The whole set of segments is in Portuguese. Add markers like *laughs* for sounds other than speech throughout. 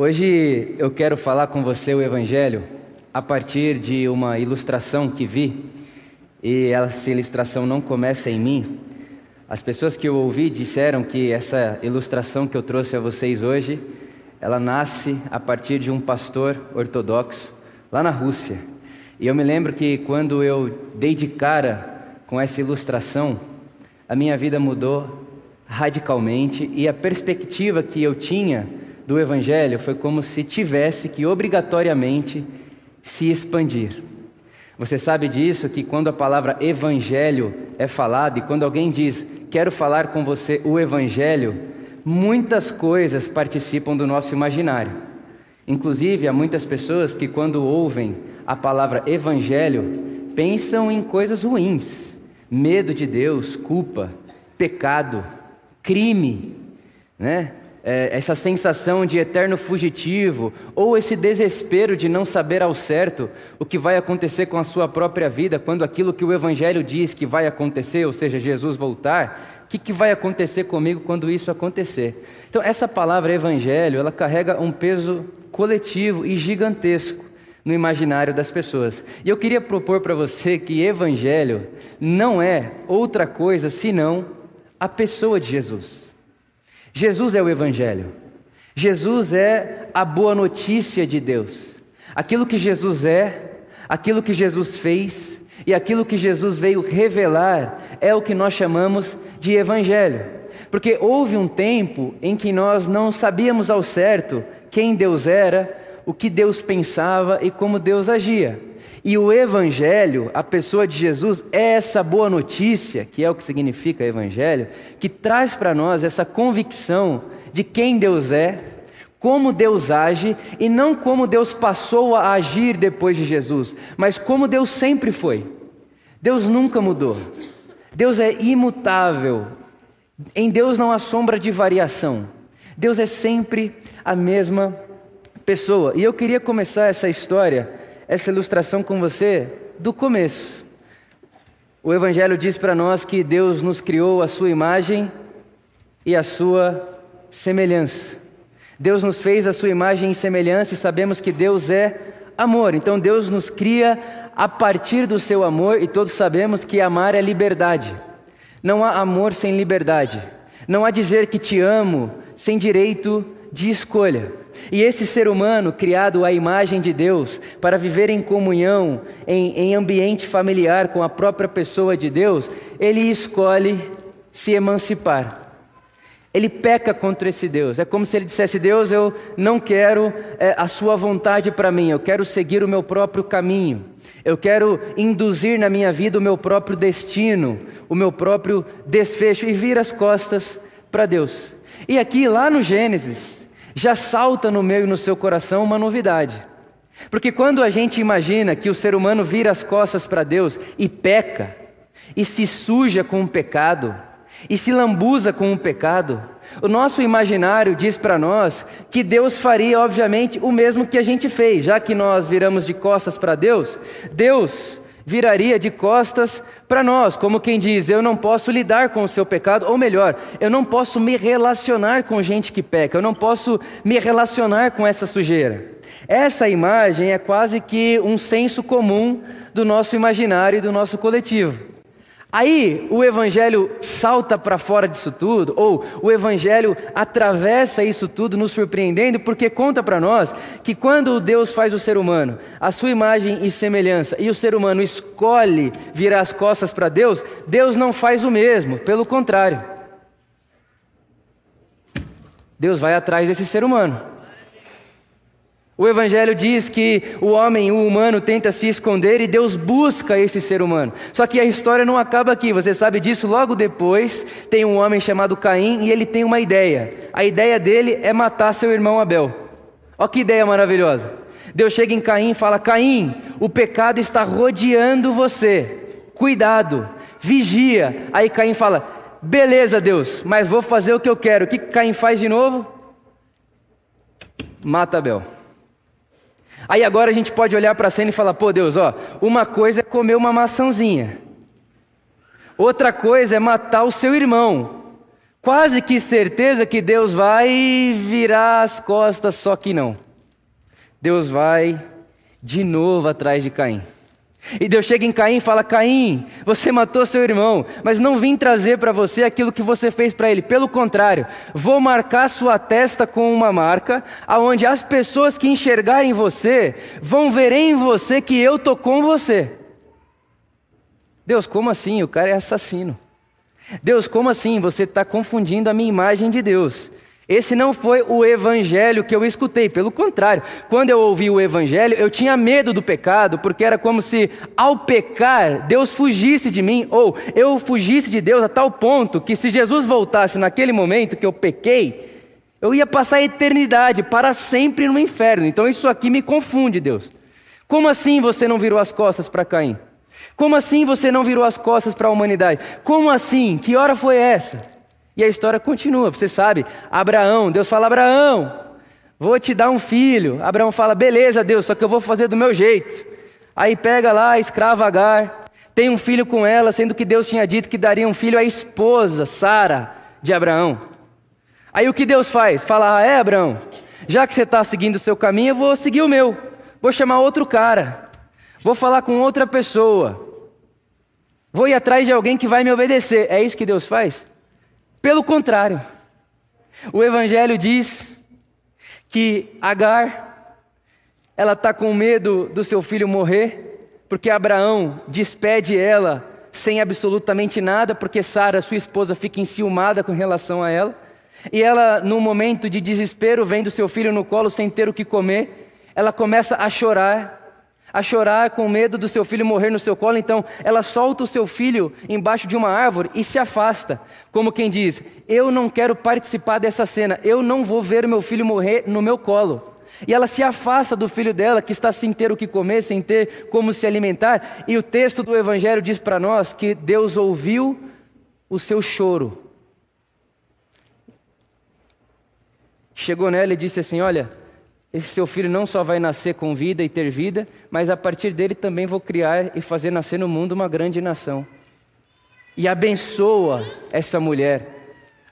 Hoje eu quero falar com você o Evangelho a partir de uma ilustração que vi, e essa ilustração não começa em mim. As pessoas que eu ouvi disseram que essa ilustração que eu trouxe a vocês hoje, ela nasce a partir de um pastor ortodoxo lá na Rússia. E eu me lembro que quando eu dei de cara com essa ilustração, a minha vida mudou radicalmente e a perspectiva que eu tinha do Evangelho foi como se tivesse que obrigatoriamente se expandir. Você sabe disso que quando a palavra Evangelho é falada e quando alguém diz quero falar com você o Evangelho, muitas coisas participam do nosso imaginário. Inclusive, há muitas pessoas que, quando ouvem a palavra Evangelho, pensam em coisas ruins: medo de Deus, culpa, pecado, crime, né? É, essa sensação de eterno fugitivo, ou esse desespero de não saber ao certo o que vai acontecer com a sua própria vida, quando aquilo que o Evangelho diz que vai acontecer, ou seja, Jesus voltar, o que, que vai acontecer comigo quando isso acontecer? Então, essa palavra Evangelho, ela carrega um peso coletivo e gigantesco no imaginário das pessoas. E eu queria propor para você que Evangelho não é outra coisa senão a pessoa de Jesus. Jesus é o Evangelho. Jesus é a boa notícia de Deus. Aquilo que Jesus é, aquilo que Jesus fez e aquilo que Jesus veio revelar é o que nós chamamos de Evangelho. Porque houve um tempo em que nós não sabíamos ao certo quem Deus era, o que Deus pensava e como Deus agia. E o Evangelho, a pessoa de Jesus, é essa boa notícia, que é o que significa Evangelho, que traz para nós essa convicção de quem Deus é, como Deus age, e não como Deus passou a agir depois de Jesus, mas como Deus sempre foi. Deus nunca mudou. Deus é imutável. Em Deus não há sombra de variação. Deus é sempre a mesma pessoa. E eu queria começar essa história essa ilustração com você do começo. O Evangelho diz para nós que Deus nos criou a sua imagem e a sua semelhança. Deus nos fez a sua imagem e semelhança e sabemos que Deus é amor. Então Deus nos cria a partir do seu amor e todos sabemos que amar é liberdade. Não há amor sem liberdade. Não há dizer que te amo sem direito de escolha. E esse ser humano, criado à imagem de Deus, para viver em comunhão, em, em ambiente familiar com a própria pessoa de Deus, ele escolhe se emancipar. Ele peca contra esse Deus. É como se ele dissesse: Deus, eu não quero é, a sua vontade para mim, eu quero seguir o meu próprio caminho. Eu quero induzir na minha vida o meu próprio destino, o meu próprio desfecho e vir as costas para Deus. E aqui, lá no Gênesis, já salta no meu e no seu coração uma novidade. Porque quando a gente imagina que o ser humano vira as costas para Deus e peca, e se suja com o pecado, e se lambuza com o pecado, o nosso imaginário diz para nós que Deus faria, obviamente, o mesmo que a gente fez, já que nós viramos de costas para Deus, Deus viraria de costas para nós, como quem diz: Eu não posso lidar com o seu pecado, ou melhor, eu não posso me relacionar com gente que peca, eu não posso me relacionar com essa sujeira. Essa imagem é quase que um senso comum do nosso imaginário e do nosso coletivo. Aí o Evangelho salta para fora disso tudo, ou o Evangelho atravessa isso tudo, nos surpreendendo, porque conta para nós que quando Deus faz o ser humano, a sua imagem e semelhança, e o ser humano escolhe virar as costas para Deus, Deus não faz o mesmo, pelo contrário. Deus vai atrás desse ser humano. O Evangelho diz que o homem, o humano, tenta se esconder e Deus busca esse ser humano. Só que a história não acaba aqui, você sabe disso. Logo depois, tem um homem chamado Caim e ele tem uma ideia. A ideia dele é matar seu irmão Abel. Olha que ideia maravilhosa. Deus chega em Caim e fala: Caim, o pecado está rodeando você. Cuidado, vigia. Aí Caim fala: Beleza, Deus, mas vou fazer o que eu quero. O que Caim faz de novo? Mata Abel. Aí agora a gente pode olhar para a cena e falar: pô, Deus, ó, uma coisa é comer uma maçãzinha, outra coisa é matar o seu irmão. quase que certeza que Deus vai virar as costas, só que não. Deus vai de novo atrás de Caim. E Deus chega em Caim e fala: Caim, você matou seu irmão, mas não vim trazer para você aquilo que você fez para ele. Pelo contrário, vou marcar sua testa com uma marca, aonde as pessoas que enxergarem você vão ver em você que eu tô com você. Deus, como assim? O cara é assassino. Deus, como assim? Você está confundindo a minha imagem de Deus. Esse não foi o evangelho que eu escutei, pelo contrário, quando eu ouvi o evangelho, eu tinha medo do pecado, porque era como se ao pecar, Deus fugisse de mim, ou eu fugisse de Deus a tal ponto que se Jesus voltasse naquele momento que eu pequei, eu ia passar a eternidade para sempre no inferno. Então isso aqui me confunde, Deus. Como assim você não virou as costas para Caim? Como assim você não virou as costas para a humanidade? Como assim? Que hora foi essa? E a história continua, você sabe, Abraão, Deus fala: Abraão, vou te dar um filho. Abraão fala: beleza, Deus, só que eu vou fazer do meu jeito. Aí pega lá a escrava Agar, tem um filho com ela, sendo que Deus tinha dito que daria um filho à esposa, Sara, de Abraão. Aí o que Deus faz? Fala: ah, é, Abraão, já que você está seguindo o seu caminho, eu vou seguir o meu. Vou chamar outro cara, vou falar com outra pessoa, vou ir atrás de alguém que vai me obedecer. É isso que Deus faz? Pelo contrário, o Evangelho diz que Agar, ela está com medo do seu filho morrer, porque Abraão despede ela sem absolutamente nada, porque Sara, sua esposa, fica enciumada com relação a ela. E ela, num momento de desespero, vendo seu filho no colo sem ter o que comer, ela começa a chorar a chorar com medo do seu filho morrer no seu colo, então ela solta o seu filho embaixo de uma árvore e se afasta, como quem diz: Eu não quero participar dessa cena, eu não vou ver o meu filho morrer no meu colo. E ela se afasta do filho dela, que está sem ter o que comer, sem ter como se alimentar, e o texto do Evangelho diz para nós que Deus ouviu o seu choro. Chegou nela e disse assim: Olha, esse seu filho não só vai nascer com vida e ter vida, mas a partir dele também vou criar e fazer nascer no mundo uma grande nação. E abençoa essa mulher,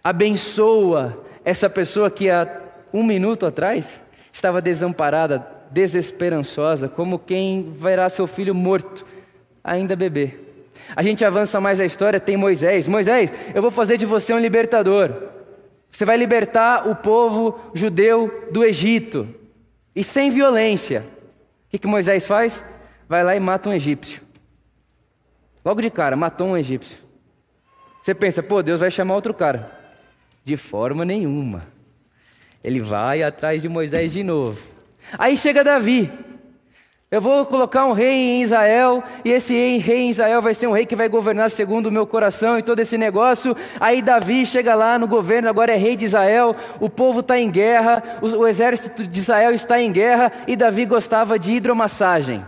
abençoa essa pessoa que há um minuto atrás estava desamparada, desesperançosa, como quem verá seu filho morto, ainda bebê. A gente avança mais a história, tem Moisés. Moisés, eu vou fazer de você um libertador. Você vai libertar o povo judeu do Egito e sem violência. O que, que Moisés faz? Vai lá e mata um egípcio. Logo de cara, matou um egípcio. Você pensa, pô, Deus vai chamar outro cara. De forma nenhuma. Ele vai atrás de Moisés de novo. Aí chega Davi. Eu vou colocar um rei em Israel, e esse rei em Israel vai ser um rei que vai governar segundo o meu coração e todo esse negócio. Aí Davi chega lá no governo, agora é rei de Israel, o povo está em guerra, o, o exército de Israel está em guerra, e Davi gostava de hidromassagem.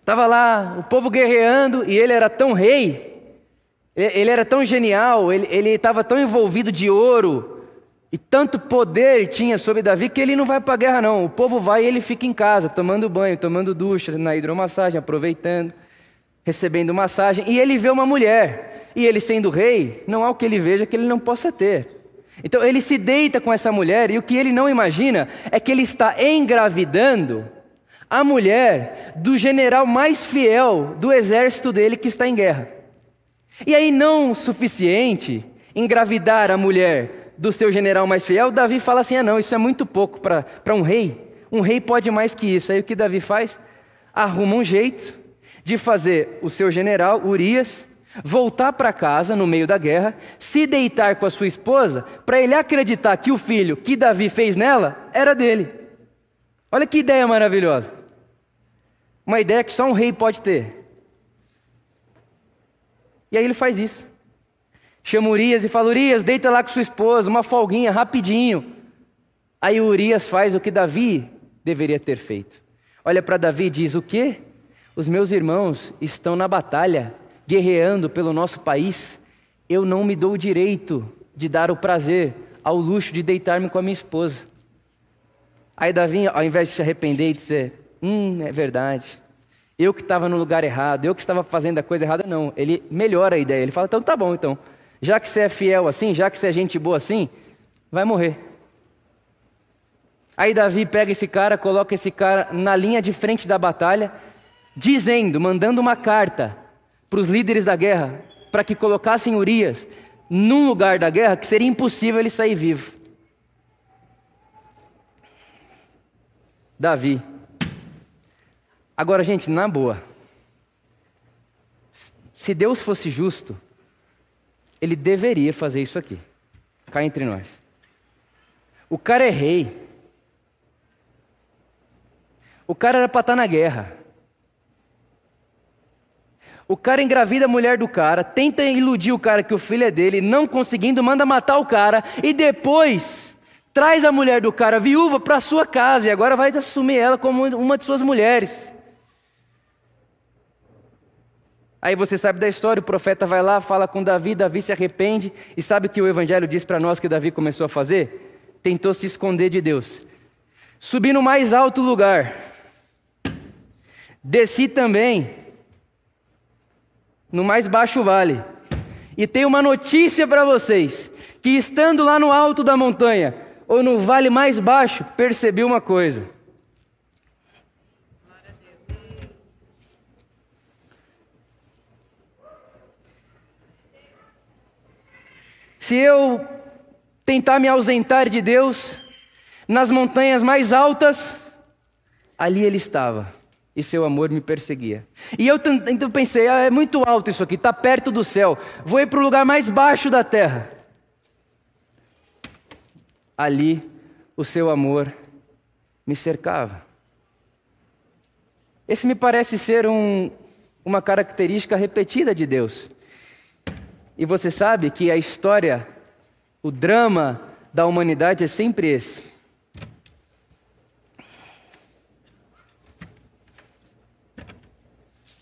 Estava lá o povo guerreando, e ele era tão rei, ele era tão genial, ele estava tão envolvido de ouro, e tanto poder tinha sobre Davi que ele não vai para a guerra, não. O povo vai e ele fica em casa, tomando banho, tomando ducha, na hidromassagem, aproveitando, recebendo massagem. E ele vê uma mulher. E ele, sendo rei, não há o que ele veja que ele não possa ter. Então ele se deita com essa mulher, e o que ele não imagina é que ele está engravidando a mulher do general mais fiel do exército dele que está em guerra. E aí, não suficiente engravidar a mulher do seu general mais fiel, Davi fala assim: ah, não, isso é muito pouco para um rei. Um rei pode mais que isso. Aí o que Davi faz? Arruma um jeito de fazer o seu general, Urias, voltar para casa no meio da guerra, se deitar com a sua esposa, para ele acreditar que o filho que Davi fez nela era dele. Olha que ideia maravilhosa. Uma ideia que só um rei pode ter. E aí ele faz isso. Chama Urias e fala: Urias, deita lá com sua esposa, uma folguinha, rapidinho. Aí Urias faz o que Davi deveria ter feito. Olha para Davi e diz: O quê? Os meus irmãos estão na batalha, guerreando pelo nosso país. Eu não me dou o direito de dar o prazer, ao luxo de deitar-me com a minha esposa. Aí Davi, ao invés de se arrepender e dizer: Hum, é verdade. Eu que estava no lugar errado, eu que estava fazendo a coisa errada, não. Ele melhora a ideia. Ele fala: Então tá bom, então. Já que você é fiel assim, já que você é gente boa assim, vai morrer. Aí Davi pega esse cara, coloca esse cara na linha de frente da batalha, dizendo, mandando uma carta para os líderes da guerra, para que colocassem Urias num lugar da guerra que seria impossível ele sair vivo. Davi. Agora, gente, na boa. Se Deus fosse justo, ele deveria fazer isso aqui. Cá entre nós. O cara é rei. O cara era para estar tá na guerra. O cara engravida a mulher do cara, tenta iludir o cara que o filho é dele, não conseguindo, manda matar o cara e depois traz a mulher do cara viúva para sua casa e agora vai assumir ela como uma de suas mulheres. Aí você sabe da história, o profeta vai lá, fala com Davi, Davi se arrepende e sabe o que o evangelho diz para nós que Davi começou a fazer? Tentou se esconder de Deus. Subi no mais alto lugar. Desci também no mais baixo vale. E tenho uma notícia para vocês: que estando lá no alto da montanha, ou no vale mais baixo, percebi uma coisa. Se eu tentar me ausentar de Deus, nas montanhas mais altas, ali Ele estava e seu amor me perseguia. E eu então pensei, ah, é muito alto isso aqui, está perto do céu, vou ir para o lugar mais baixo da terra. Ali o seu amor me cercava. Esse me parece ser um, uma característica repetida de Deus. E você sabe que a história, o drama da humanidade é sempre esse.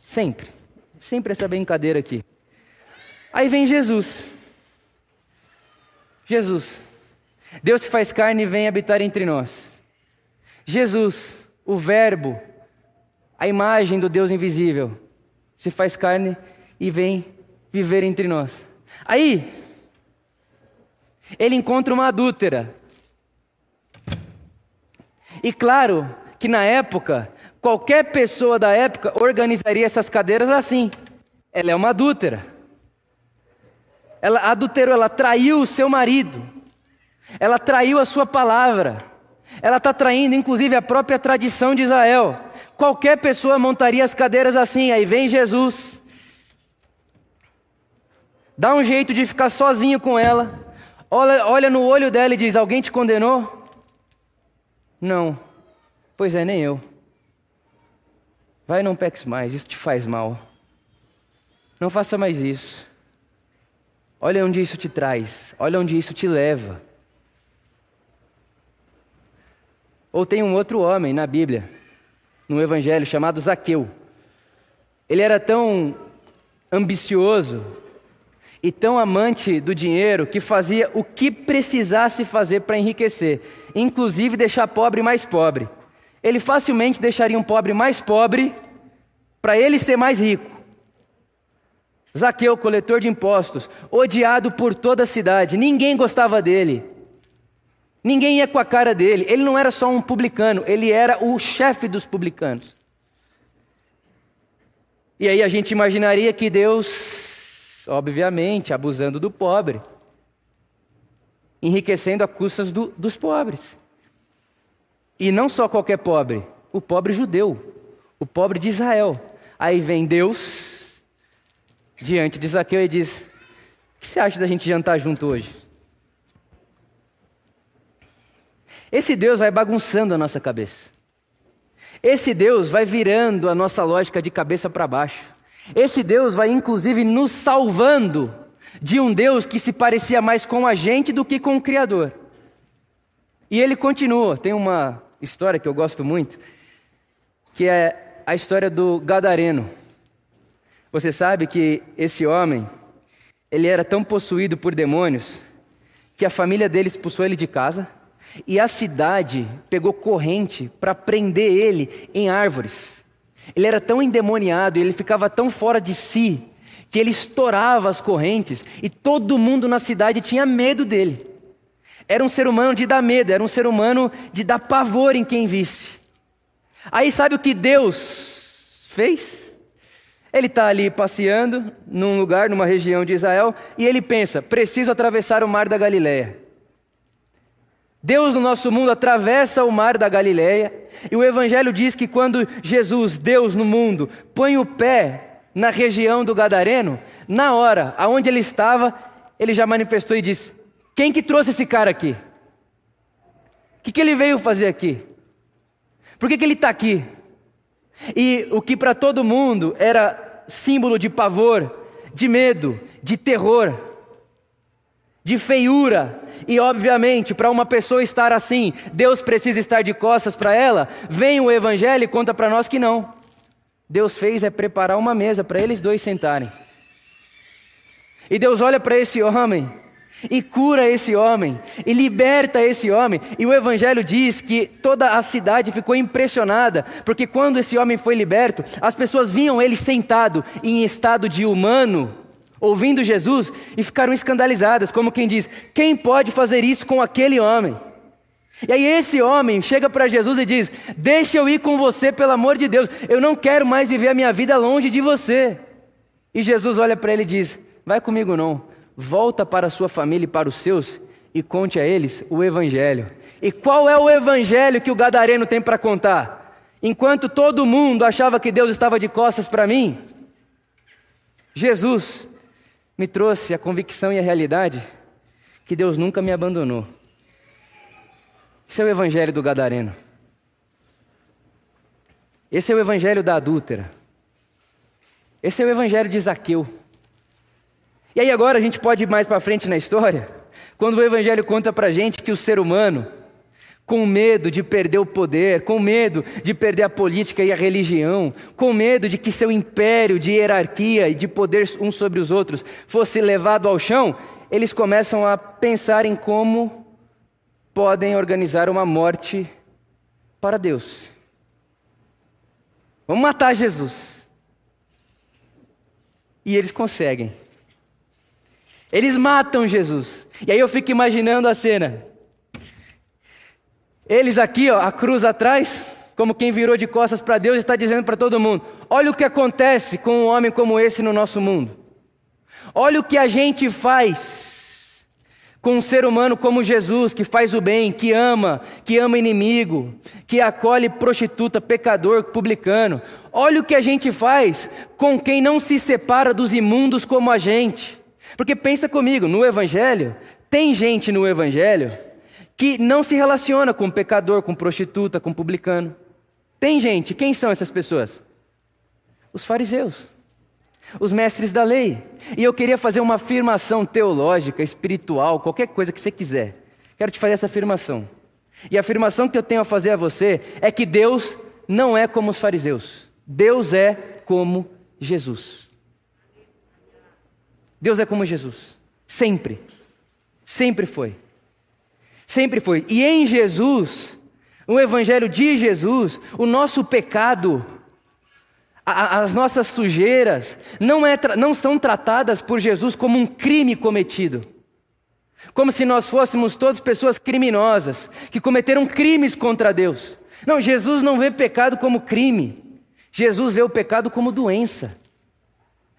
Sempre. Sempre essa brincadeira aqui. Aí vem Jesus. Jesus. Deus se faz carne e vem habitar entre nós. Jesus, o Verbo, a imagem do Deus invisível, se faz carne e vem viver entre nós. Aí, ele encontra uma adúltera. E claro que na época Qualquer pessoa da época organizaria essas cadeiras assim. Ela é uma adúltera. Ela adulterou, ela traiu o seu marido. Ela traiu a sua palavra. Ela está traindo, inclusive, a própria tradição de Israel. Qualquer pessoa montaria as cadeiras assim. Aí vem Jesus. Dá um jeito de ficar sozinho com ela. Olha, olha no olho dela e diz: Alguém te condenou? Não. Pois é, nem eu. Vai, não peques mais, isso te faz mal. Não faça mais isso. Olha onde isso te traz, olha onde isso te leva. Ou tem um outro homem na Bíblia, no Evangelho, chamado Zaqueu. Ele era tão ambicioso e tão amante do dinheiro que fazia o que precisasse fazer para enriquecer, inclusive deixar pobre mais pobre ele facilmente deixaria um pobre mais pobre para ele ser mais rico. Zaqueu, coletor de impostos, odiado por toda a cidade, ninguém gostava dele. Ninguém ia com a cara dele. Ele não era só um publicano, ele era o chefe dos publicanos. E aí a gente imaginaria que Deus, obviamente, abusando do pobre, enriquecendo a custas do, dos pobres. E não só qualquer pobre, o pobre judeu, o pobre de Israel. Aí vem Deus diante de Zaqueu e diz: O que você acha da gente jantar junto hoje? Esse Deus vai bagunçando a nossa cabeça. Esse Deus vai virando a nossa lógica de cabeça para baixo. Esse Deus vai inclusive nos salvando de um Deus que se parecia mais com a gente do que com o Criador. E ele continua, tem uma história que eu gosto muito, que é a história do Gadareno. Você sabe que esse homem, ele era tão possuído por demônios que a família dele expulsou ele de casa e a cidade pegou corrente para prender ele em árvores. Ele era tão endemoniado e ele ficava tão fora de si que ele estourava as correntes e todo mundo na cidade tinha medo dele. Era um ser humano de dar medo, era um ser humano de dar pavor em quem visse. Aí sabe o que Deus fez? Ele está ali passeando num lugar, numa região de Israel, e ele pensa: preciso atravessar o mar da Galileia. Deus no nosso mundo atravessa o mar da Galileia, e o Evangelho diz que quando Jesus, Deus no mundo, põe o pé na região do Gadareno, na hora aonde ele estava, ele já manifestou e disse: Quem que trouxe esse cara aqui? O que, que ele veio fazer aqui? Por que, que ele está aqui? E o que para todo mundo era símbolo de pavor, de medo, de terror, de feiura, e obviamente, para uma pessoa estar assim, Deus precisa estar de costas para ela, vem o Evangelho e conta para nós que não. Deus fez é preparar uma mesa para eles dois sentarem. E Deus olha para esse homem e cura esse homem, e liberta esse homem. E o Evangelho diz que toda a cidade ficou impressionada, porque quando esse homem foi liberto, as pessoas viam ele sentado em estado de humano, ouvindo Jesus, e ficaram escandalizadas, como quem diz: quem pode fazer isso com aquele homem? E aí esse homem chega para Jesus e diz: Deixa eu ir com você, pelo amor de Deus, eu não quero mais viver a minha vida longe de você. E Jesus olha para ele e diz: Vai comigo não volta para a sua família e para os seus e conte a eles o Evangelho. E qual é o Evangelho que o Gadareno tem para contar? Enquanto todo mundo achava que Deus estava de costas para mim, Jesus me trouxe a convicção e a realidade que Deus nunca me abandonou. Esse é o Evangelho do Gadareno. Esse é o Evangelho da adúltera. Esse é o Evangelho de Zaqueu. E aí agora a gente pode ir mais para frente na história, quando o Evangelho conta para gente que o ser humano, com medo de perder o poder, com medo de perder a política e a religião, com medo de que seu império de hierarquia e de poder uns sobre os outros fosse levado ao chão, eles começam a pensar em como podem organizar uma morte para Deus. Vamos matar Jesus. E eles conseguem. Eles matam Jesus. E aí eu fico imaginando a cena. Eles aqui, ó, a cruz atrás, como quem virou de costas para Deus está dizendo para todo mundo: olha o que acontece com um homem como esse no nosso mundo. Olha o que a gente faz com um ser humano como Jesus, que faz o bem, que ama, que ama inimigo, que acolhe prostituta, pecador, publicano. Olha o que a gente faz com quem não se separa dos imundos como a gente. Porque pensa comigo, no Evangelho, tem gente no Evangelho que não se relaciona com pecador, com prostituta, com publicano. Tem gente, quem são essas pessoas? Os fariseus, os mestres da lei. E eu queria fazer uma afirmação teológica, espiritual, qualquer coisa que você quiser. Quero te fazer essa afirmação. E a afirmação que eu tenho a fazer a você é que Deus não é como os fariseus. Deus é como Jesus. Deus é como Jesus. Sempre. Sempre foi. Sempre foi. E em Jesus, no Evangelho de Jesus, o nosso pecado, a, as nossas sujeiras, não, é, não são tratadas por Jesus como um crime cometido. Como se nós fôssemos todas pessoas criminosas, que cometeram crimes contra Deus. Não, Jesus não vê pecado como crime. Jesus vê o pecado como doença.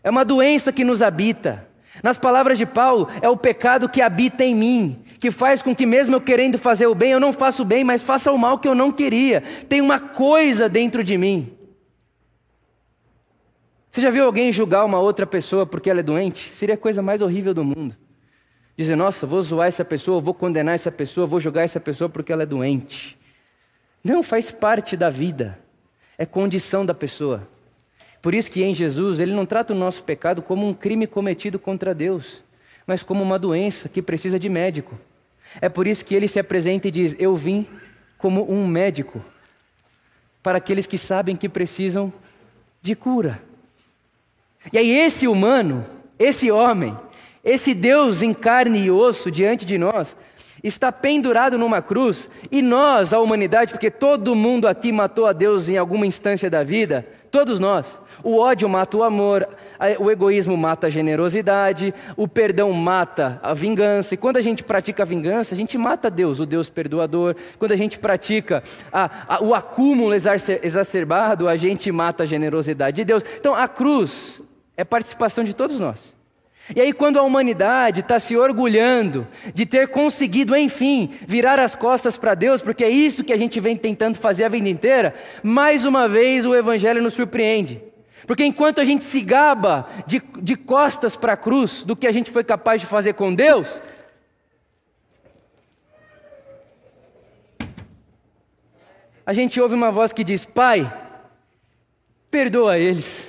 É uma doença que nos habita. Nas palavras de Paulo, é o pecado que habita em mim, que faz com que, mesmo eu querendo fazer o bem, eu não faça o bem, mas faça o mal que eu não queria. Tem uma coisa dentro de mim. Você já viu alguém julgar uma outra pessoa porque ela é doente? Seria a coisa mais horrível do mundo. Dizer, nossa, vou zoar essa pessoa, vou condenar essa pessoa, vou julgar essa pessoa porque ela é doente. Não, faz parte da vida, é condição da pessoa. Por isso que em Jesus ele não trata o nosso pecado como um crime cometido contra Deus, mas como uma doença que precisa de médico. É por isso que ele se apresenta e diz: Eu vim como um médico para aqueles que sabem que precisam de cura. E aí, esse humano, esse homem, esse Deus em carne e osso diante de nós, está pendurado numa cruz e nós, a humanidade, porque todo mundo aqui matou a Deus em alguma instância da vida, todos nós. O ódio mata o amor, o egoísmo mata a generosidade, o perdão mata a vingança. E quando a gente pratica a vingança, a gente mata Deus, o Deus perdoador. Quando a gente pratica a, a, o acúmulo exacerbado, a gente mata a generosidade de Deus. Então a cruz é participação de todos nós. E aí, quando a humanidade está se orgulhando de ter conseguido, enfim, virar as costas para Deus, porque é isso que a gente vem tentando fazer a vida inteira, mais uma vez o Evangelho nos surpreende. Porque enquanto a gente se gaba de, de costas para a cruz do que a gente foi capaz de fazer com Deus, a gente ouve uma voz que diz: Pai, perdoa eles,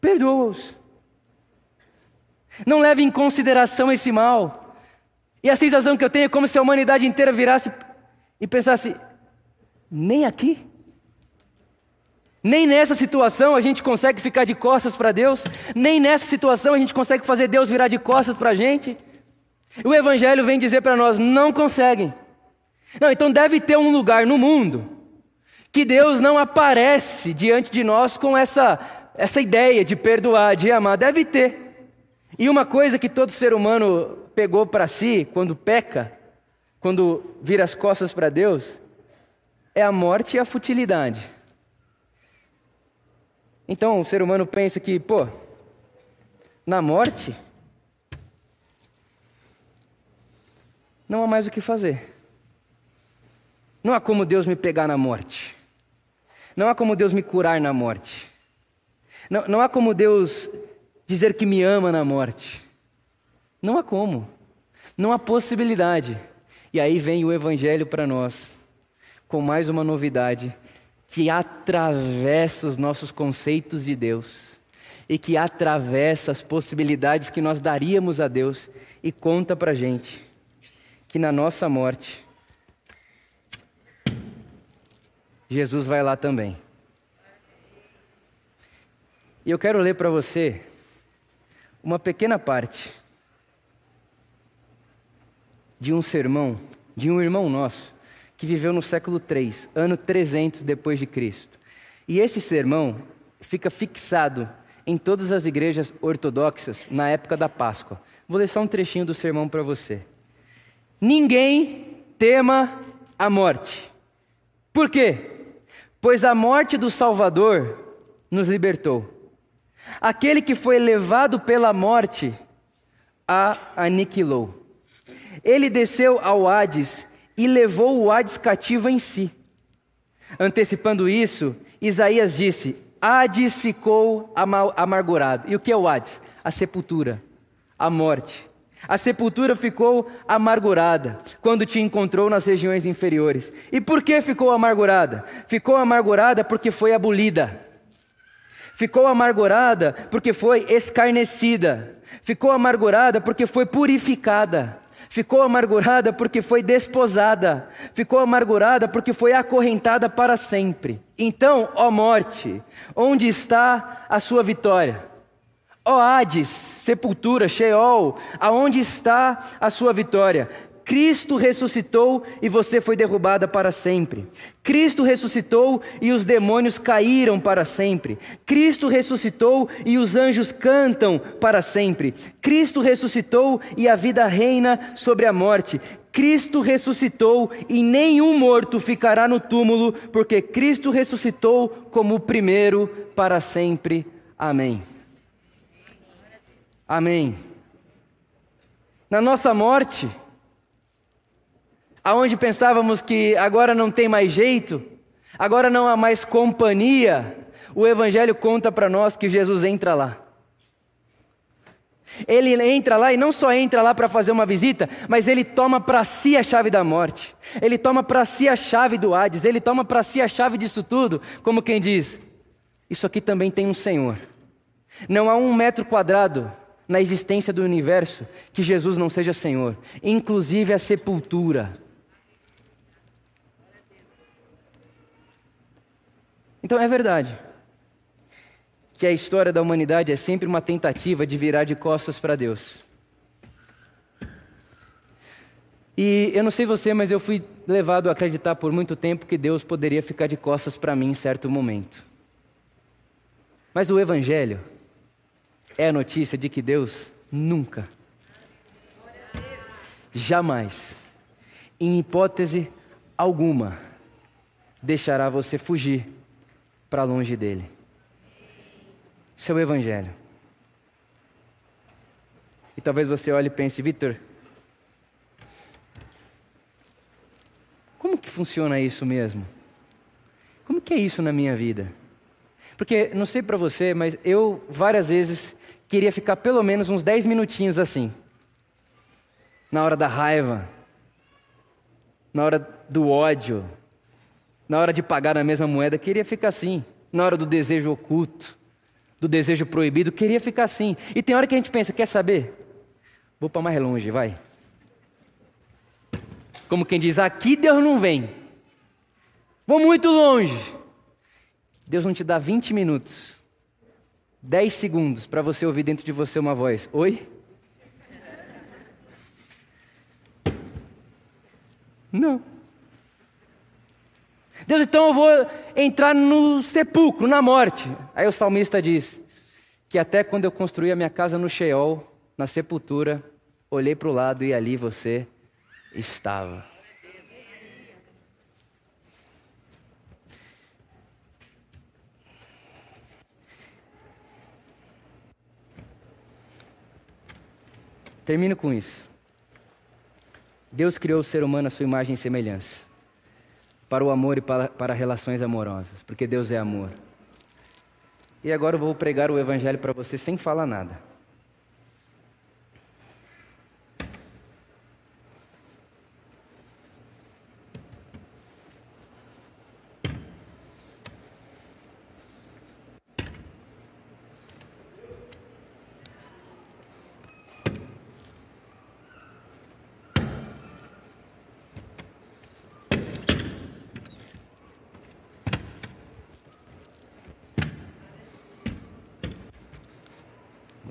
perdoa-os. Não leve em consideração esse mal. E a sensação que eu tenho é como se a humanidade inteira virasse e pensasse: nem aqui? Nem nessa situação a gente consegue ficar de costas para Deus, nem nessa situação a gente consegue fazer Deus virar de costas para a gente. O Evangelho vem dizer para nós: não conseguem. Não, então deve ter um lugar no mundo que Deus não aparece diante de nós com essa, essa ideia de perdoar, de amar. Deve ter. E uma coisa que todo ser humano pegou para si quando peca, quando vira as costas para Deus, é a morte e a futilidade. Então o ser humano pensa que, pô, na morte não há mais o que fazer. Não há como Deus me pegar na morte. Não há como Deus me curar na morte. Não, não há como Deus dizer que me ama na morte. Não há como. Não há possibilidade. E aí vem o Evangelho para nós, com mais uma novidade que atravessa os nossos conceitos de Deus e que atravessa as possibilidades que nós daríamos a Deus e conta para gente que na nossa morte Jesus vai lá também. E eu quero ler para você uma pequena parte de um sermão de um irmão nosso que viveu no século 3, ano 300 depois de Cristo. E esse sermão fica fixado em todas as igrejas ortodoxas na época da Páscoa. Vou ler só um trechinho do sermão para você. Ninguém tema a morte. Por quê? Pois a morte do Salvador nos libertou. Aquele que foi levado pela morte a aniquilou. Ele desceu ao Hades e levou o Hades cativo em si. Antecipando isso, Isaías disse: Hades ficou amargurado. E o que é o Hades? A sepultura, a morte. A sepultura ficou amargurada quando te encontrou nas regiões inferiores. E por que ficou amargurada? Ficou amargurada porque foi abolida. Ficou amargurada porque foi escarnecida. Ficou amargurada porque foi purificada. Ficou amargurada porque foi desposada, ficou amargurada porque foi acorrentada para sempre. Então, ó morte, onde está a sua vitória? Ó Hades, sepultura, Sheol, aonde está a sua vitória? Cristo ressuscitou e você foi derrubada para sempre. Cristo ressuscitou e os demônios caíram para sempre. Cristo ressuscitou e os anjos cantam para sempre. Cristo ressuscitou e a vida reina sobre a morte. Cristo ressuscitou e nenhum morto ficará no túmulo, porque Cristo ressuscitou como o primeiro para sempre. Amém. Amém. Na nossa morte, aonde pensávamos que agora não tem mais jeito, agora não há mais companhia, o Evangelho conta para nós que Jesus entra lá. Ele entra lá e não só entra lá para fazer uma visita, mas ele toma para si a chave da morte, ele toma para si a chave do Hades, ele toma para si a chave disso tudo, como quem diz: Isso aqui também tem um Senhor. Não há um metro quadrado na existência do universo que Jesus não seja Senhor, inclusive a sepultura. Então é verdade que a história da humanidade é sempre uma tentativa de virar de costas para Deus. E eu não sei você, mas eu fui levado a acreditar por muito tempo que Deus poderia ficar de costas para mim em certo momento. Mas o Evangelho é a notícia de que Deus nunca, jamais, em hipótese alguma, deixará você fugir para longe dele. Seu Evangelho. E talvez você olhe e pense, Vitor, como que funciona isso mesmo? Como que é isso na minha vida? Porque, não sei para você, mas eu várias vezes queria ficar pelo menos uns 10 minutinhos assim. Na hora da raiva, na hora do ódio, na hora de pagar na mesma moeda, queria ficar assim. Na hora do desejo oculto, do desejo proibido, queria ficar assim. E tem hora que a gente pensa, quer saber? Vou para mais longe, vai. Como quem diz, aqui Deus não vem. Vou muito longe. Deus não te dá 20 minutos, 10 segundos para você ouvir dentro de você uma voz: Oi? Não. Deus, então eu vou entrar no sepulcro, na morte. Aí o salmista diz que até quando eu construí a minha casa no Sheol, na sepultura, olhei para o lado e ali você estava. Termino com isso. Deus criou o ser humano à sua imagem e semelhança, para o amor e para, para relações amorosas, porque Deus é amor. E agora eu vou pregar o Evangelho para você sem falar nada.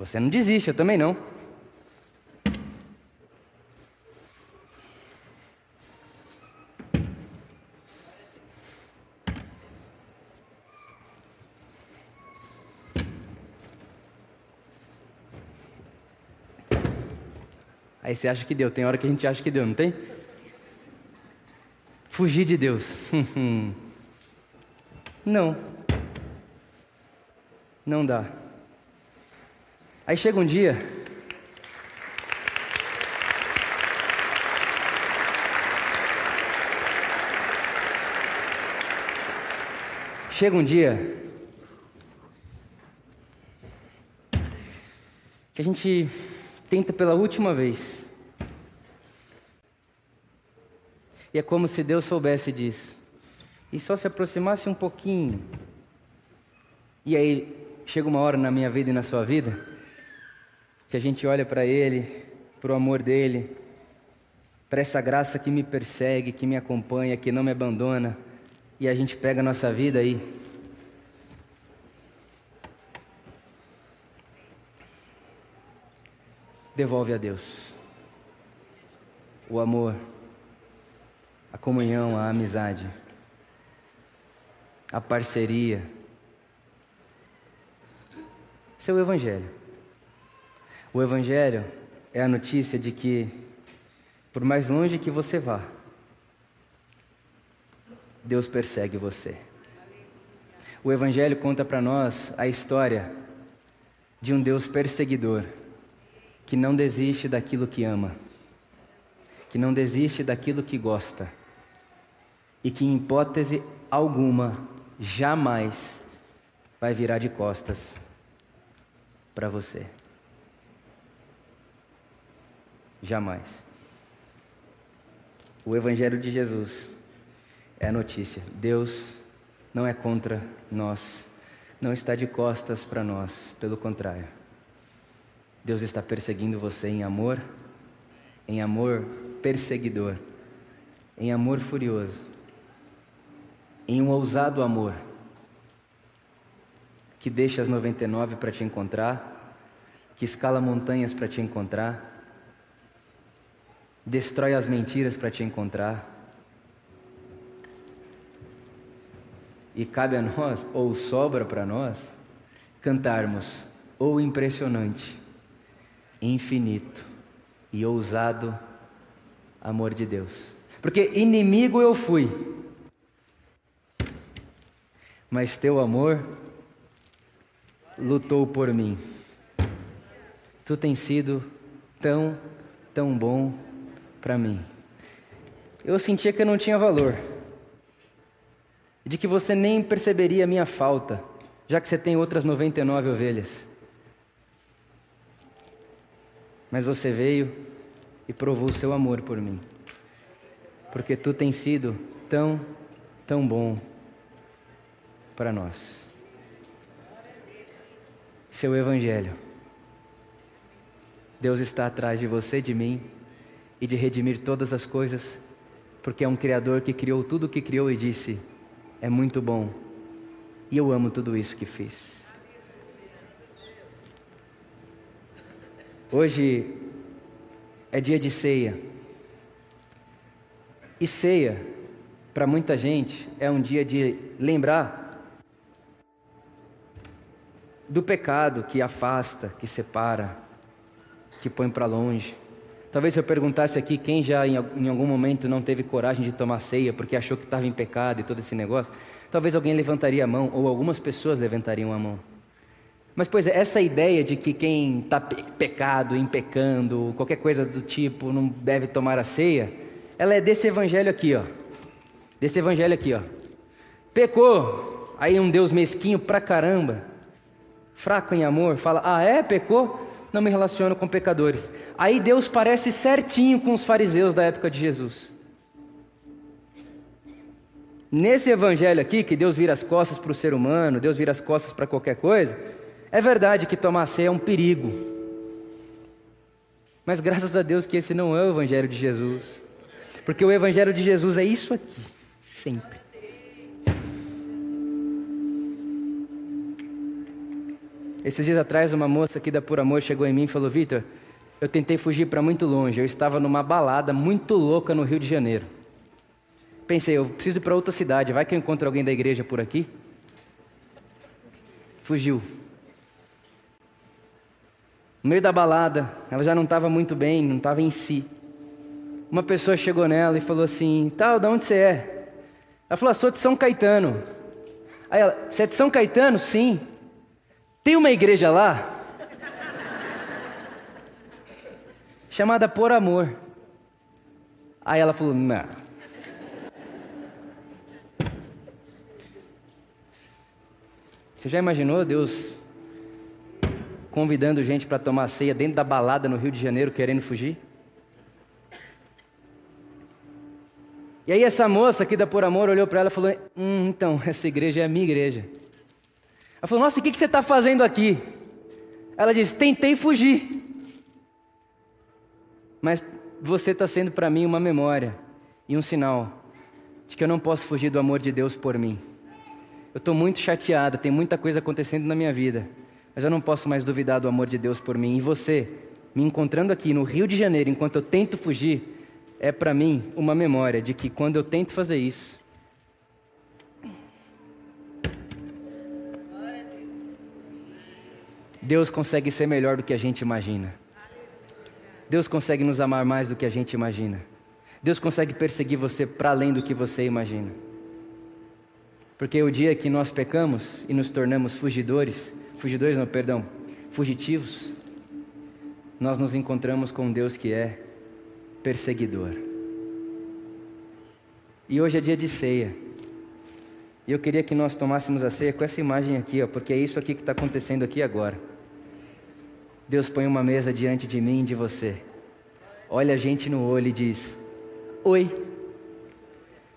Você não desiste, eu também não. Aí você acha que deu, tem hora que a gente acha que deu, não tem? Fugir de Deus. *laughs* não. Não dá. Aí chega um dia. Chega um dia que a gente tenta pela última vez. E é como se Deus soubesse disso. E só se aproximasse um pouquinho. E aí chega uma hora na minha vida e na sua vida que a gente olha para Ele, para o amor dele, para essa graça que me persegue, que me acompanha, que não me abandona, e a gente pega a nossa vida aí. Devolve a Deus o amor, a comunhão, a amizade, a parceria, seu Evangelho. O Evangelho é a notícia de que, por mais longe que você vá, Deus persegue você. O Evangelho conta para nós a história de um Deus perseguidor que não desiste daquilo que ama, que não desiste daquilo que gosta e que, em hipótese alguma, jamais vai virar de costas para você. Jamais. O Evangelho de Jesus é a notícia. Deus não é contra nós, não está de costas para nós, pelo contrário. Deus está perseguindo você em amor, em amor perseguidor, em amor furioso, em um ousado amor que deixa as 99 para te encontrar, que escala montanhas para te encontrar destrói as mentiras para te encontrar. E cabe a nós, ou sobra para nós, cantarmos o impressionante, infinito e ousado amor de Deus. Porque inimigo eu fui, mas teu amor lutou por mim. Tu tens sido tão, tão bom para mim. Eu sentia que eu não tinha valor, de que você nem perceberia a minha falta, já que você tem outras 99 ovelhas. Mas você veio e provou o seu amor por mim, porque tu tens sido tão, tão bom para nós. Seu Evangelho. Deus está atrás de você, de mim e de redimir todas as coisas, porque é um Criador que criou tudo o que criou e disse: é muito bom e eu amo tudo isso que fiz. Hoje é dia de ceia. E ceia, para muita gente, é um dia de lembrar do pecado que afasta, que separa, que põe para longe. Talvez se eu perguntasse aqui quem já em algum momento não teve coragem de tomar ceia porque achou que estava em pecado e todo esse negócio, talvez alguém levantaria a mão, ou algumas pessoas levantariam a mão. Mas, pois é, essa ideia de que quem está pecado, em pecando, qualquer coisa do tipo, não deve tomar a ceia, ela é desse evangelho aqui, ó. Desse evangelho aqui, ó. Pecou, aí um Deus mesquinho pra caramba, fraco em amor, fala: Ah, é? Pecou? Não me relaciono com pecadores. Aí Deus parece certinho com os fariseus da época de Jesus. Nesse evangelho aqui, que Deus vira as costas para o ser humano, Deus vira as costas para qualquer coisa, é verdade que tomar ceia é um perigo. Mas graças a Deus que esse não é o evangelho de Jesus. Porque o evangelho de Jesus é isso aqui, sempre. Esses dias atrás, uma moça aqui da Por Amor chegou em mim e falou: Vitor, eu tentei fugir para muito longe. Eu estava numa balada muito louca no Rio de Janeiro. Pensei, eu preciso ir para outra cidade. Vai que eu encontro alguém da igreja por aqui. Fugiu. No meio da balada, ela já não estava muito bem, não estava em si. Uma pessoa chegou nela e falou assim: Tal, de onde você é? Ela falou: ah, Sou de São Caetano. Aí ela: Você é de São Caetano? Sim. Tem uma igreja lá chamada Por Amor. Aí ela falou: Não. Você já imaginou Deus convidando gente para tomar ceia dentro da balada no Rio de Janeiro, querendo fugir? E aí essa moça aqui da Por Amor olhou para ela e falou: Hum, então, *laughs* essa igreja é a minha igreja. Ela falou: Nossa, o que, que você está fazendo aqui? Ela disse: Tentei fugir. Mas você está sendo para mim uma memória e um sinal de que eu não posso fugir do amor de Deus por mim. Eu estou muito chateada, tem muita coisa acontecendo na minha vida, mas eu não posso mais duvidar do amor de Deus por mim. E você, me encontrando aqui no Rio de Janeiro, enquanto eu tento fugir, é para mim uma memória de que quando eu tento fazer isso, Deus consegue ser melhor do que a gente imagina. Deus consegue nos amar mais do que a gente imagina. Deus consegue perseguir você para além do que você imagina. Porque o dia que nós pecamos e nos tornamos fugidores, fugidores não, perdão, fugitivos, nós nos encontramos com Deus que é perseguidor. E hoje é dia de ceia. E eu queria que nós tomássemos a ceia com essa imagem aqui, ó, porque é isso aqui que está acontecendo aqui agora. Deus põe uma mesa diante de mim e de você. Olha a gente no olho e diz: Oi,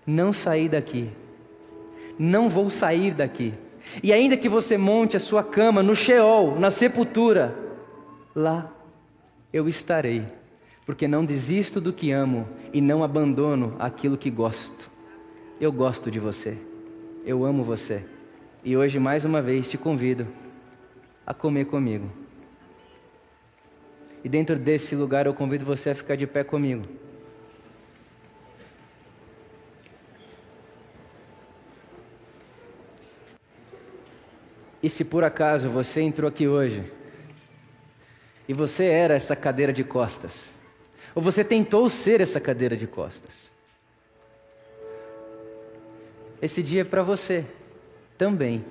não saí daqui. Não vou sair daqui. E ainda que você monte a sua cama no Sheol, na sepultura, lá eu estarei, porque não desisto do que amo e não abandono aquilo que gosto. Eu gosto de você, eu amo você. E hoje, mais uma vez, te convido a comer comigo. E dentro desse lugar eu convido você a ficar de pé comigo. E se por acaso você entrou aqui hoje e você era essa cadeira de costas, ou você tentou ser essa cadeira de costas, esse dia é para você também.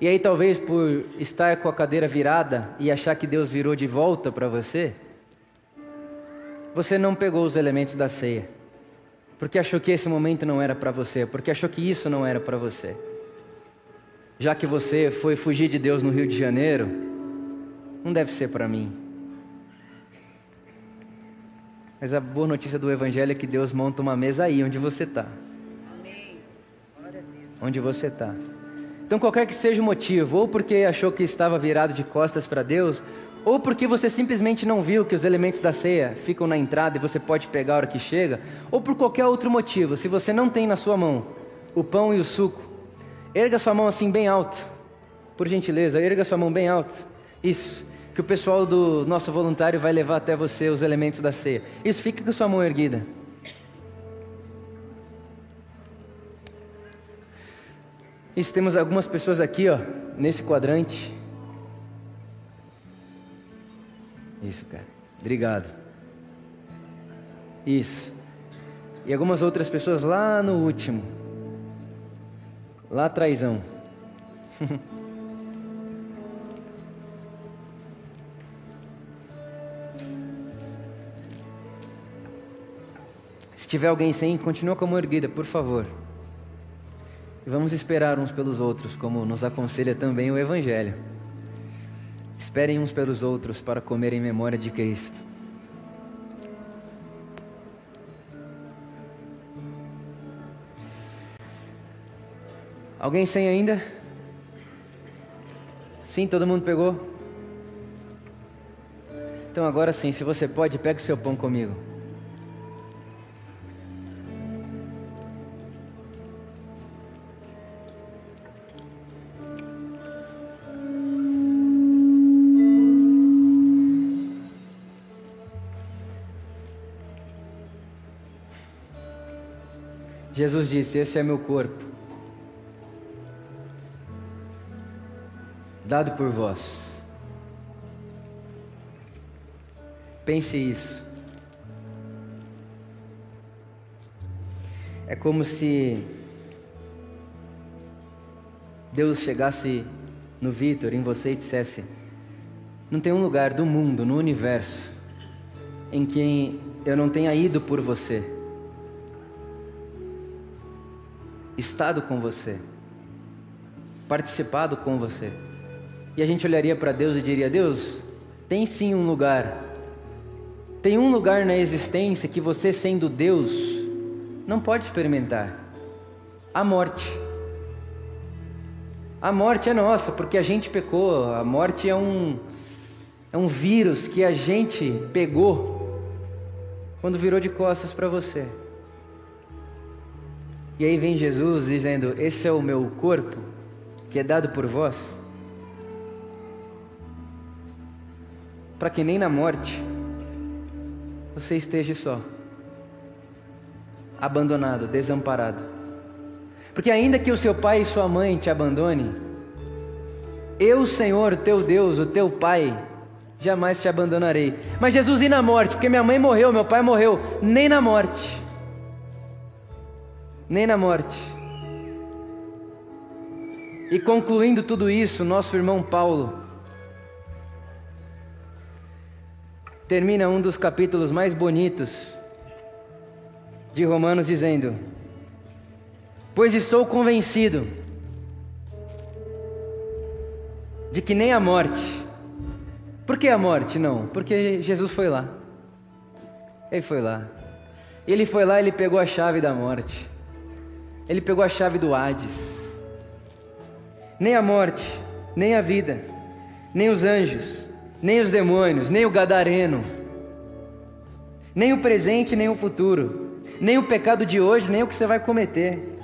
E aí, talvez por estar com a cadeira virada e achar que Deus virou de volta para você, você não pegou os elementos da ceia, porque achou que esse momento não era para você, porque achou que isso não era para você. Já que você foi fugir de Deus no Rio de Janeiro, não deve ser para mim. Mas a boa notícia do Evangelho é que Deus monta uma mesa aí onde você está. Onde você está. Então, qualquer que seja o motivo, ou porque achou que estava virado de costas para Deus, ou porque você simplesmente não viu que os elementos da ceia ficam na entrada e você pode pegar a hora que chega, ou por qualquer outro motivo, se você não tem na sua mão o pão e o suco, erga sua mão assim bem alto, por gentileza, erga sua mão bem alto. Isso, que o pessoal do nosso voluntário vai levar até você os elementos da ceia. Isso, fica com sua mão erguida. Isso, temos algumas pessoas aqui, ó, nesse quadrante. Isso, cara. Obrigado. Isso. E algumas outras pessoas lá no último. Lá atrásão. *laughs* Se tiver alguém sem, continua com a mão erguida, por favor. E vamos esperar uns pelos outros, como nos aconselha também o Evangelho. Esperem uns pelos outros para comer em memória de Cristo. Alguém sem ainda? Sim, todo mundo pegou? Então agora sim, se você pode, pegue o seu pão comigo. Jesus disse: Esse é meu corpo, dado por vós. Pense isso. É como se Deus chegasse no Vitor, em você e dissesse: Não tem um lugar do mundo, no universo, em que eu não tenha ido por você. Estado com você, participado com você. E a gente olharia para Deus e diria: Deus, tem sim um lugar, tem um lugar na existência que você, sendo Deus, não pode experimentar: a morte. A morte é nossa, porque a gente pecou, a morte é um, é um vírus que a gente pegou quando virou de costas para você. E aí vem Jesus dizendo: Esse é o meu corpo, que é dado por vós, para que nem na morte você esteja só, abandonado, desamparado. Porque ainda que o seu pai e sua mãe te abandone, eu, Senhor, teu Deus, o teu Pai, jamais te abandonarei. Mas Jesus, e na morte? Porque minha mãe morreu, meu pai morreu, nem na morte nem na morte. E concluindo tudo isso, nosso irmão Paulo termina um dos capítulos mais bonitos de Romanos dizendo: Pois estou convencido de que nem a morte. Por que a morte? Não, porque Jesus foi lá. Ele foi lá. Ele foi lá, ele pegou a chave da morte. Ele pegou a chave do Hades. Nem a morte, nem a vida, nem os anjos, nem os demônios, nem o gadareno, nem o presente, nem o futuro, nem o pecado de hoje, nem o que você vai cometer,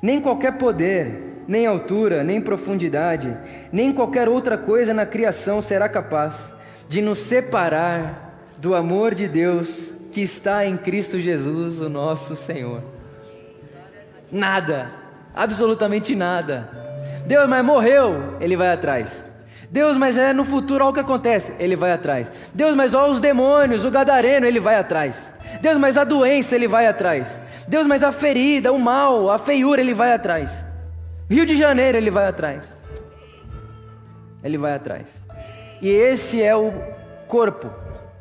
nem qualquer poder, nem altura, nem profundidade, nem qualquer outra coisa na criação será capaz de nos separar do amor de Deus que está em Cristo Jesus, o nosso Senhor. Nada, absolutamente nada. Deus, mas morreu, ele vai atrás. Deus, mas é no futuro, olha o que acontece, ele vai atrás. Deus, mas olha os demônios, o gadareno, ele vai atrás. Deus, mas a doença, ele vai atrás. Deus, mas a ferida, o mal, a feiura, ele vai atrás. Rio de Janeiro, ele vai atrás. Ele vai atrás. E esse é o corpo,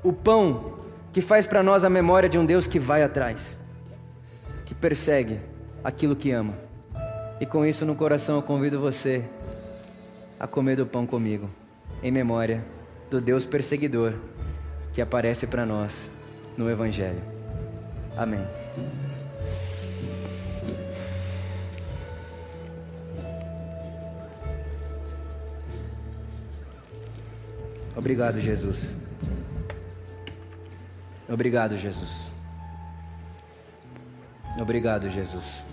o pão que faz para nós a memória de um Deus que vai atrás, que persegue aquilo que ama. E com isso no coração eu convido você a comer do pão comigo, em memória do Deus perseguidor que aparece para nós no Evangelho. Amém. Obrigado, Jesus. Obrigado, Jesus. Obrigado, Jesus.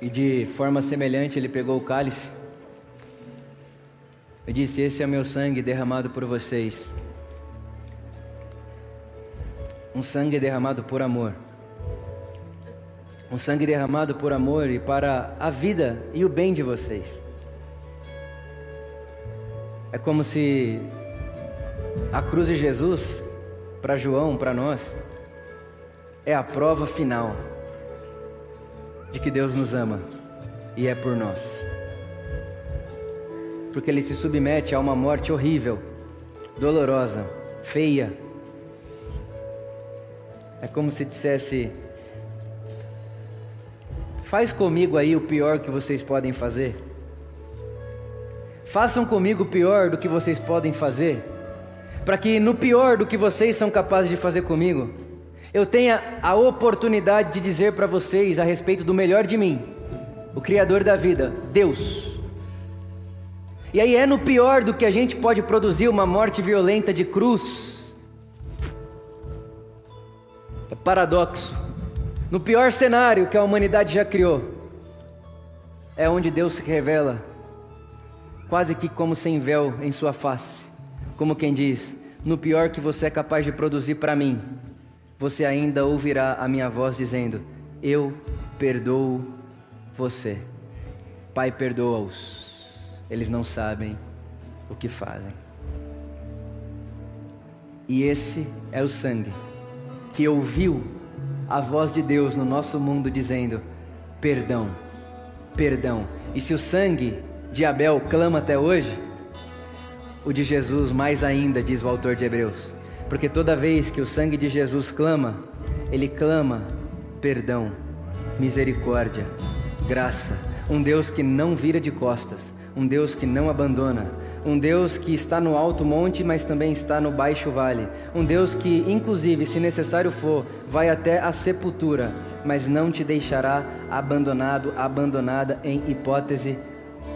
E de forma semelhante ele pegou o cálice e disse: Esse é o meu sangue derramado por vocês. Um sangue derramado por amor. Um sangue derramado por amor e para a vida e o bem de vocês. É como se a cruz de Jesus, para João, para nós, é a prova final de que Deus nos ama e é por nós. Porque ele se submete a uma morte horrível, dolorosa, feia. É como se dissesse: Faz comigo aí o pior que vocês podem fazer. Façam comigo o pior do que vocês podem fazer, para que no pior do que vocês são capazes de fazer comigo, eu tenha a oportunidade de dizer para vocês a respeito do melhor de mim, o Criador da vida, Deus. E aí é no pior do que a gente pode produzir uma morte violenta de cruz. É paradoxo. No pior cenário que a humanidade já criou, é onde Deus se revela, quase que como sem véu em sua face, como quem diz: no pior que você é capaz de produzir para mim, você ainda ouvirá a minha voz dizendo: Eu perdoo você. Pai, perdoa-os. Eles não sabem o que fazem. E esse é o sangue que ouviu a voz de Deus no nosso mundo dizendo: Perdão, perdão. E se o sangue de Abel clama até hoje, o de Jesus mais ainda, diz o autor de Hebreus. Porque toda vez que o sangue de Jesus clama, ele clama perdão, misericórdia, graça. Um Deus que não vira de costas, um Deus que não abandona, um Deus que está no alto monte, mas também está no baixo vale, um Deus que, inclusive, se necessário for, vai até a sepultura, mas não te deixará abandonado, abandonada em hipótese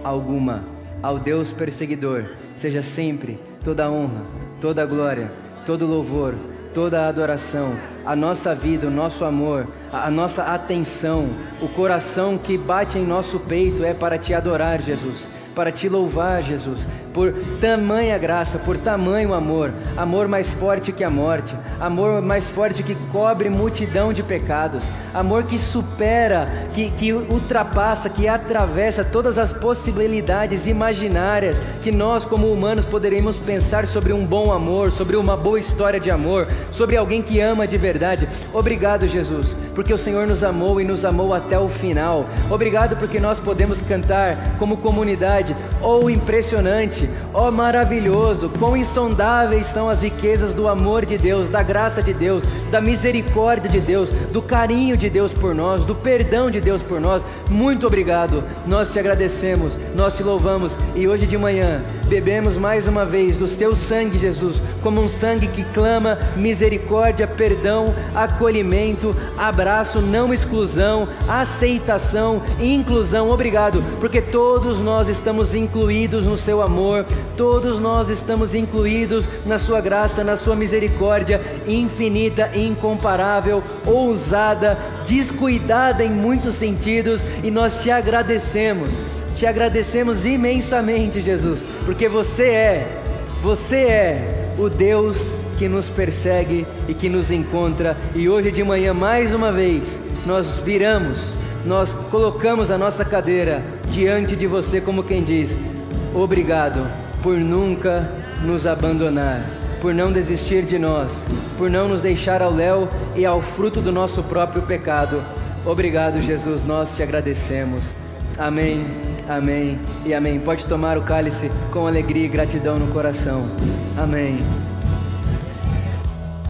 alguma. Ao Deus perseguidor, seja sempre toda honra, toda glória todo louvor, toda adoração, a nossa vida, o nosso amor, a nossa atenção, o coração que bate em nosso peito é para te adorar, Jesus para te louvar, Jesus, por tamanha graça, por tamanho amor, amor mais forte que a morte, amor mais forte que cobre multidão de pecados, amor que supera, que, que ultrapassa, que atravessa todas as possibilidades imaginárias que nós, como humanos, poderíamos pensar sobre um bom amor, sobre uma boa história de amor, sobre alguém que ama de verdade. Obrigado, Jesus, porque o Senhor nos amou e nos amou até o final. Obrigado porque nós podemos cantar como comunidade, oh impressionante, oh maravilhoso, quão insondáveis são as riquezas do amor de Deus, da graça de Deus, da misericórdia de Deus, do carinho de Deus por nós, do perdão de Deus por nós. Muito obrigado. Nós te agradecemos, nós te louvamos e hoje de manhã bebemos mais uma vez do teu sangue, Jesus, como um sangue que clama misericórdia, perdão, acolhimento, abraço, não exclusão, aceitação, inclusão. Obrigado, porque todos nós estamos incluídos no seu amor, todos nós estamos incluídos na sua graça, na sua misericórdia infinita, incomparável, ousada, descuidada em muitos sentidos, e nós te agradecemos. Te agradecemos imensamente, Jesus, porque você é, você é o Deus que nos persegue e que nos encontra. E hoje de manhã, mais uma vez, nós viramos, nós colocamos a nossa cadeira diante de você, como quem diz: Obrigado por nunca nos abandonar, por não desistir de nós, por não nos deixar ao léu e ao fruto do nosso próprio pecado. Obrigado, Jesus, nós te agradecemos. Amém, amém e amém. Pode tomar o cálice com alegria e gratidão no coração. Amém.